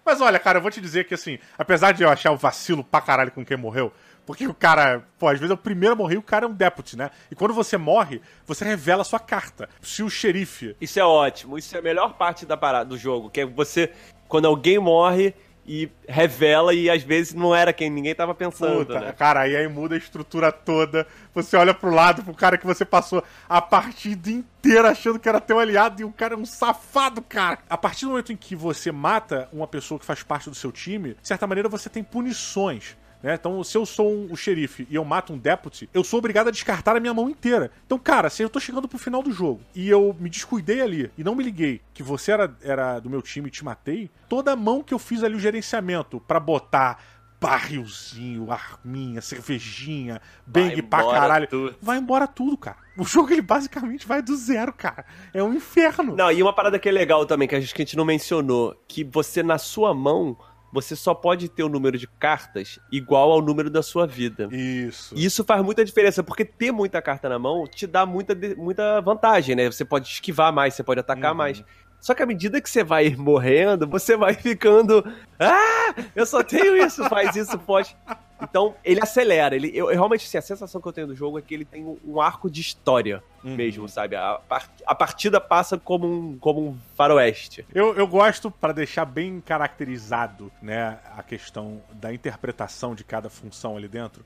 Mas olha, cara, eu vou te dizer que assim, apesar de eu achar o vacilo pra caralho com quem morreu, porque o cara, pô, às vezes é o primeiro a morrer e o cara é um deputy, né? E quando você morre, você revela a sua carta. Se o xerife. Isso é ótimo, isso é a melhor parte da parada do jogo, que é você, quando alguém morre, e revela e às vezes não era quem ninguém tava pensando. Puta, né? Cara, aí, aí muda a estrutura toda. Você olha pro lado pro cara que você passou a partida inteira achando que era teu aliado e o cara é um safado, cara. A partir do momento em que você mata uma pessoa que faz parte do seu time, de certa maneira você tem punições. Né? Então, se eu sou um, um, xerife e eu mato um deputy, eu sou obrigado a descartar a minha mão inteira. Então, cara, se eu tô chegando pro final do jogo e eu me descuidei ali e não me liguei que você era, era do meu time e te matei, toda a mão que eu fiz ali o gerenciamento para botar barrilzinho, arminha, cervejinha, bang pra caralho. Tudo. Vai embora tudo, cara. O jogo ele basicamente vai do zero, cara. É um inferno. Não, e uma parada que é legal também, que a gente, que a gente não mencionou, que você na sua mão você só pode ter o um número de cartas igual ao número da sua vida. Isso. E isso faz muita diferença, porque ter muita carta na mão te dá muita, muita vantagem, né? Você pode esquivar mais, você pode atacar uhum. mais. Só que à medida que você vai morrendo, você vai ficando. Ah! Eu só tenho isso, faz isso, pode. Então, ele acelera. Ele, eu, eu, realmente, assim, a sensação que eu tenho do jogo é que ele tem um, um arco de história uhum. mesmo, sabe? A, a, partida passa como um, como um faroeste. Eu, eu gosto, para deixar bem caracterizado né, a questão da interpretação de cada função ali dentro,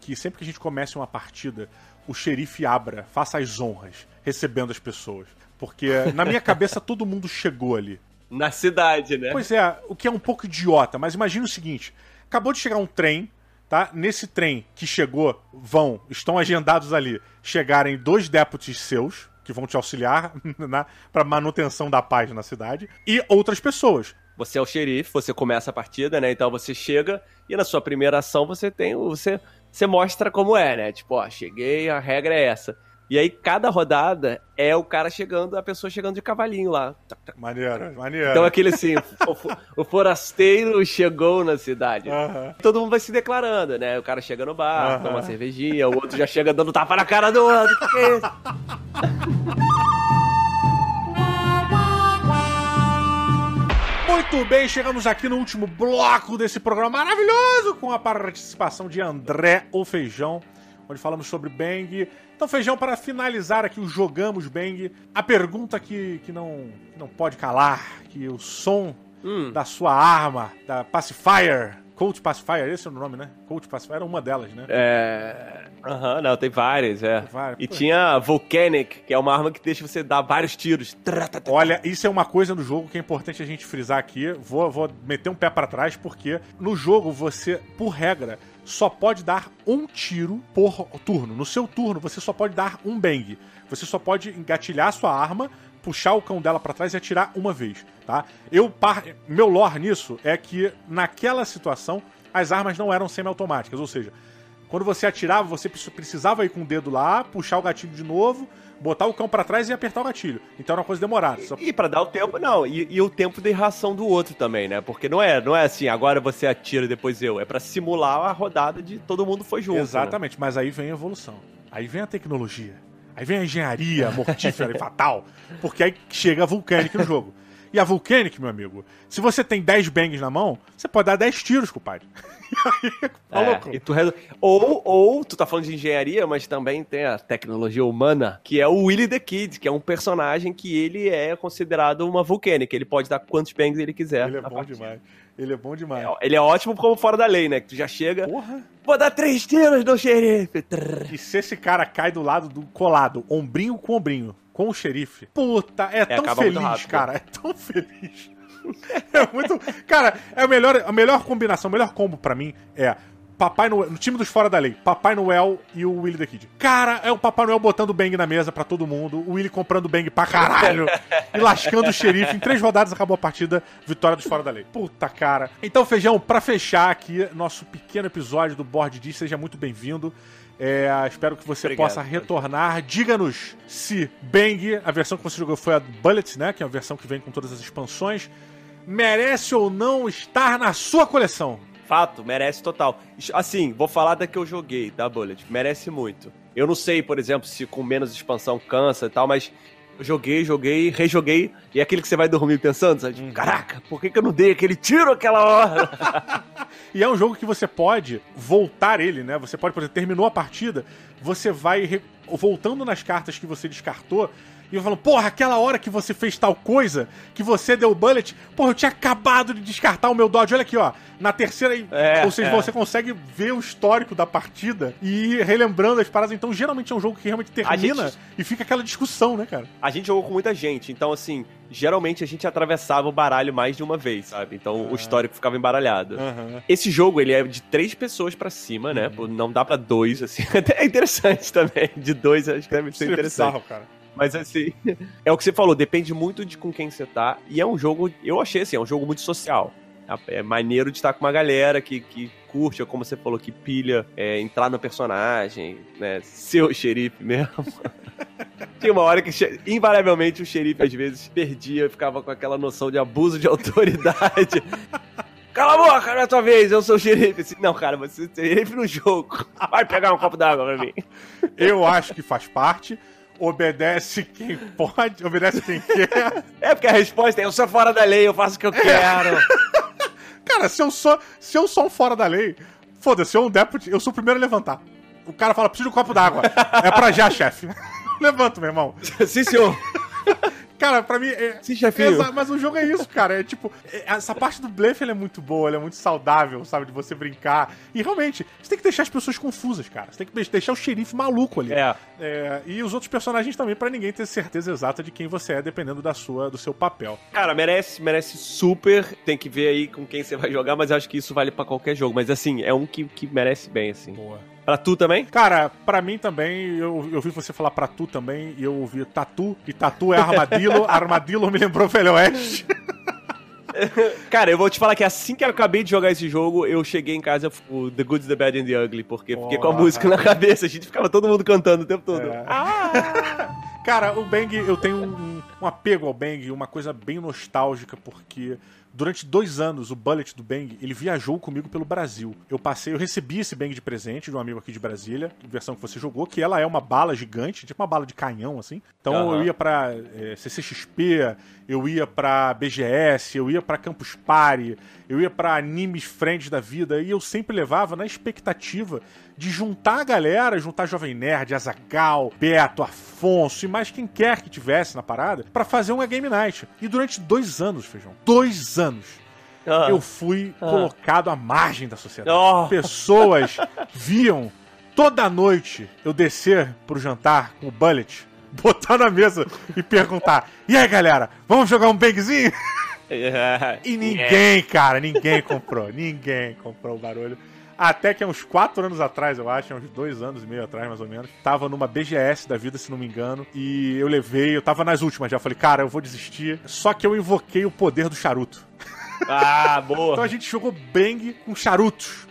que sempre que a gente comece uma partida, o xerife abra, faça as honras, recebendo as pessoas. Porque na minha cabeça todo mundo chegou ali. Na cidade, né? Pois é, o que é um pouco idiota, mas imagina o seguinte: acabou de chegar um trem tá? Nesse trem que chegou, vão, estão agendados ali, chegarem dois deputies seus, que vão te auxiliar na, pra manutenção da paz na cidade, e outras pessoas. Você é o xerife, você começa a partida, né? Então você chega e na sua primeira ação você tem. Você, você mostra como é, né? Tipo, ó, cheguei, a regra é essa. E aí, cada rodada é o cara chegando, a pessoa chegando de cavalinho lá. Maneiro, maneiro. Então, aquele assim, o, o, forasteiro chegou na cidade. Todo mundo vai se declarando, né? O cara chega no bar, toma uma cervejinha, o outro já chega dando tapa na cara do outro. Que que é isso? Muito bem, chegamos aqui no último bloco desse programa maravilhoso com a participação de André ou Feijão, onde falamos sobre Bang. Então, Feijão, para finalizar aqui o Jogamos Bang, a pergunta que, que, não, que não pode calar, que o som Hum. da sua arma, da Pacifier, Colt Pacifier, esse é o nome, né? Colt Pacifier era uma delas, né? É. Aham, não, tem várias, é. Várias. E Pô. tinha a Volcanic, que é uma arma que deixa você dar vários tiros. Olha, isso é uma coisa no jogo que é importante a gente frisar aqui. Vou, vou meter um pé pra trás, porque no jogo você, por regra, só pode dar um tiro por turno. No seu turno, você só pode dar um bang. Você só pode engatilhar a sua arma, puxar o cão dela pra trás e atirar uma vez, tá? Eu par... meu lore nisso é que naquela situação as armas não eram semiautomáticas, ou seja, quando você atirava, você precis- precisava ir com o dedo lá, puxar o gatilho de novo, botar o cão pra trás e apertar o gatilho. Então era uma coisa demorada. Só- E pra dar o tempo, não, e, e o tempo de ração do outro também, né? Porque não é, não é assim, agora você atira depois eu. É pra simular a rodada de todo mundo foi junto. né? Exatamente, mas aí vem a evolução. Aí vem a tecnologia. Aí vem a engenharia mortífera e fatal. Porque aí chega a Vulcanic no jogo. E a Vulcanic, meu amigo, se você tem 10 bangs na mão, você pode dar 10 tiros, compadre. Tá É, e tu reso- ou, ou, tu tá falando de engenharia, mas também tem a tecnologia humana, que é o Willy the Kid, que é um personagem que ele é considerado uma Vulcanic. Ele pode dar quantos bangs ele quiser. Ele é bom partida. demais. Ele é bom demais. Ele é ótimo como fora da lei, né? Que tu já chega, Porra. vou dar três tiros no xerife. E se esse cara cai do lado do colado, ombrinho com ombrinho, com o xerife, puta, é, tão acaba muito feliz, cara. É tão feliz. É muito. Cara, é a melhor, a melhor combinação, o melhor combo pra mim é. Papai Noel, no time dos fora da lei, Papai Noel e o Willy the Kid. Cara, é o Papai Noel botando bang na mesa pra todo mundo, o Willy comprando bang pra caralho e lascando o xerife. Em três rodadas acabou a partida, vitória dos fora da lei. Puta, cara. Então, Feijão, pra fechar aqui nosso pequeno episódio do Board D, seja muito bem-vindo. É, espero que você Obrigado. possa retornar. Diga-nos se Bang, a versão que você jogou foi a Bullet, né? Que é a versão que vem com todas as expansões, merece ou não estar na sua coleção. Fato, merece total. Assim, vou falar da que eu joguei, da Bullet. Merece muito. Eu não sei, por exemplo, se com menos expansão cansa e tal, mas eu joguei, joguei, rejoguei. E é aquele que você vai dormir pensando, sabe? Tipo, Caraca, por que, que eu não dei aquele tiro aquela hora? E é um jogo que você pode voltar ele, né? Você pode, por exemplo, terminou a partida, você vai voltando nas cartas que você descartou e falando, porra, aquela hora que você fez tal coisa, que você deu bullet, porra, eu tinha acabado de descartar o meu dodge, olha aqui, ó. Na terceira, É, ou seja, é. você consegue ver o histórico da partida e ir relembrando as paradas. Então, geralmente é um jogo que realmente termina gente- e fica aquela discussão, né, cara? A gente jogou com muita gente, então assim, geralmente a gente atravessava o baralho mais de uma vez, sabe? Então o histórico ficava embaralhado. Aham. Esse jogo, ele é de três pessoas pra cima, né? Pô, Não dá pra dois, assim. Até é interessante também. De dois, acho que deve ser é interessante. bizarro, cara. Mas assim, é o que você falou, depende muito de com quem você tá. E é um jogo, eu achei assim, é um jogo muito social. É maneiro de estar com uma galera que, que curte, como você falou, que pilha é, entrar no personagem, né? Ser o xerife mesmo. Tinha uma hora que, invariavelmente, o xerife às vezes perdia, ficava com aquela noção de abuso de autoridade. Cala a boca, não é tua vez, eu sou o xerife. Assim, não, cara, você é xerife no jogo. Vai pegar um copo d'água pra mim. Eu acho que faz parte. Obedece quem pode, obedece quem quer. É porque a resposta é: eu sou fora da lei, eu faço o que eu quero. Cara, se eu sou, se eu sou um fora da lei, foda-se, eu um deputy, eu sou o primeiro a levantar. O cara fala, preciso de um copo d'água. é pra já, chefe. Levanto, meu irmão. Sim, senhor. Cara, pra mim. É, Sim, chefinho. Exa- mas o jogo é isso, cara. É tipo, é- essa parte do blefe é muito boa, ela é muito saudável, sabe? De você brincar. E realmente, você tem que deixar as pessoas confusas, cara. Você tem que deixar o xerife maluco ali. É. É, e os outros personagens também, pra ninguém ter certeza exata de quem você é, dependendo da sua, do seu papel. Cara, merece, merece super. Tem que ver aí com quem você vai jogar, mas eu acho que isso vale pra qualquer jogo. Mas assim, é um que, que merece bem, assim. Boa. Pra tu também? Cara, pra mim também, eu, eu vi você falar pra tu também, e eu ouvi tatu, e tatu é armadillo, armadillo me lembrou Velho Oeste. Cara, eu vou te falar que assim que eu acabei de jogar esse jogo, eu cheguei em casa, o The Good, The Bad and The Ugly, porque fiquei com a música na cabeça, a gente ficava todo mundo cantando o tempo todo. É. Cara, o Bang, eu tenho um, um apego ao Bang, uma coisa bem nostálgica, porque durante dois anos o Bullet do Bang, ele viajou comigo pelo Brasil. Eu passei, eu recebi esse Bang de presente de um amigo aqui de Brasília, versão que você jogou, que ela é uma bala gigante, tipo uma bala de canhão, assim. Então Aham. eu ia pra é, CCXP, eu ia pra BGS, eu ia pra Campus Party, eu ia pra animes friends da vida, e eu sempre levava na expectativa de juntar a galera, juntar Jovem Nerd, Azagal, Beto, Afonso e mais quem quer que tivesse na parada, pra fazer uma Game Night. E durante dois anos, Feijão, dois anos, Ah. eu fui Ah. colocado à margem da sociedade. Oh. Pessoas viam toda noite eu descer pro jantar com o Bullet, botar na mesa e perguntar: E aí, galera, vamos jogar um bangzinho? E ninguém, cara, ninguém comprou. Ninguém comprou o barulho. Até que há uns 4 anos atrás, eu acho, há uns dois anos e meio atrás, mais ou menos, tava numa BGS da vida, se não me engano, e eu levei, eu tava nas últimas já, falei, cara, eu vou desistir. Só que eu invoquei o poder do charuto. Ah, Então boa. a gente jogou bang com charutos.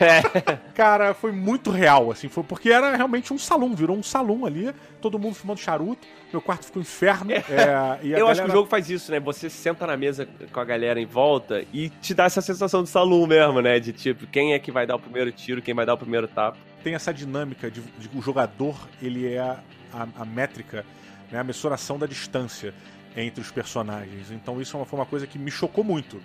É. Cara, foi muito real, assim, foi porque era realmente um salão, virou um salão ali, todo mundo fumando charuto, meu quarto ficou um inferno. é, a Eu acho que galera- o jogo faz isso, né? Você senta na mesa com a galera em volta e te dá essa sensação de salão mesmo, né? De tipo, quem é que vai dar o primeiro tiro, quem vai dar o primeiro tapa. tem essa dinâmica de, de que o jogador ele é a, a métrica, né, a mensuração da distância entre os personagens. Então isso é foi uma coisa que me chocou muito.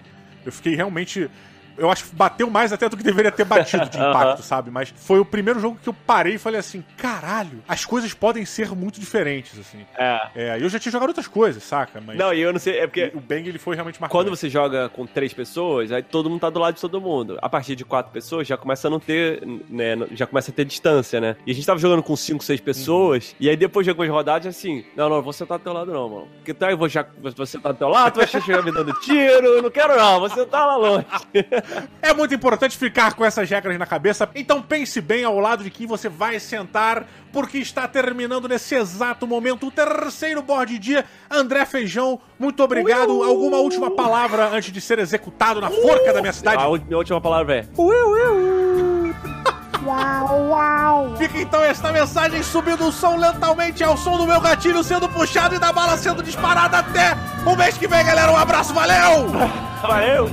Eu fiquei realmente. Eu acho que bateu mais até do que deveria ter batido de impacto, Aham. sabe? Mas foi o primeiro jogo que eu parei e falei assim: caralho, as coisas podem ser muito diferentes, assim. É. É, eu já tinha jogado outras coisas, saca? Mas Não, e eu não sei, é porque o Bang ele foi realmente marcante. quando você joga com três pessoas, aí todo mundo tá do lado de todo mundo. A partir de quatro pessoas já começa a não ter, né, já começa a ter distância, né? E a gente tava jogando com cinco, seis pessoas, e aí depois de algumas rodadas, assim, não, não, vou sentar do teu lado não, mano. Porque tá, eu vou já, vou sentar do teu lado, tu vai chegar me dando tiro, eu não quero não, vou sentar lá longe. É muito importante ficar com essas regras na cabeça, então pense bem ao lado de quem você vai sentar, porque está terminando nesse exato momento o terceiro board dia. André Feijão, muito obrigado. Alguma última palavra antes de ser executado na forca da minha cidade? A minha última palavra é... Uau, uau. Fica então esta mensagem subindo o som lentamente ao som do meu gatilho sendo puxado e da bala sendo disparada até o mês que vem, galera. Um abraço, valeu! Valeu!